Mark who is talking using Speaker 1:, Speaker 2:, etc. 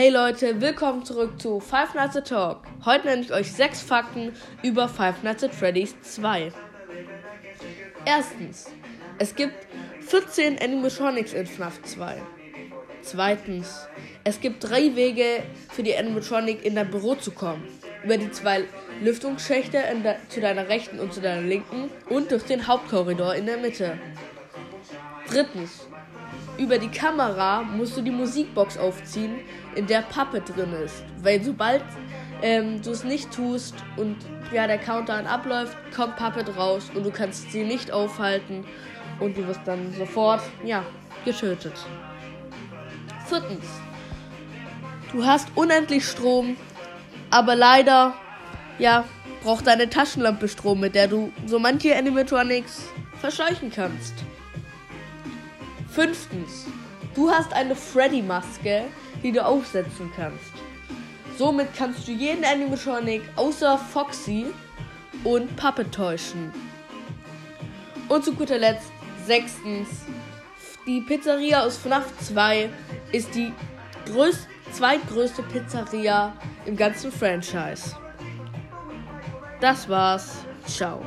Speaker 1: Hey Leute, willkommen zurück zu Five Nights at Talk. Heute nenne ich euch sechs Fakten über Five Nights at Freddy's 2. Erstens, es gibt 14 Animatronics in FNAF 2. Zweitens, es gibt drei Wege für die Animatronic in dein Büro zu kommen. Über die zwei Lüftungsschächte de zu deiner rechten und zu deiner linken und durch den Hauptkorridor in der Mitte. Drittens, über die Kamera musst du die Musikbox aufziehen, in der Pappe drin ist. Weil sobald ähm, du es nicht tust und ja, der Countdown abläuft, kommt Puppet raus und du kannst sie nicht aufhalten und du wirst dann sofort, ja, getötet. Viertens, du hast unendlich Strom, aber leider, ja, braucht deine Taschenlampe Strom, mit der du so manche Animatronics verscheuchen kannst. Fünftens, du hast eine Freddy-Maske, die du aufsetzen kannst. Somit kannst du jeden Animatronic außer Foxy und Puppet täuschen. Und zu guter Letzt, sechstens, die Pizzeria aus FNAF 2 ist die größ zweitgrößte Pizzeria im ganzen Franchise. Das war's. Ciao.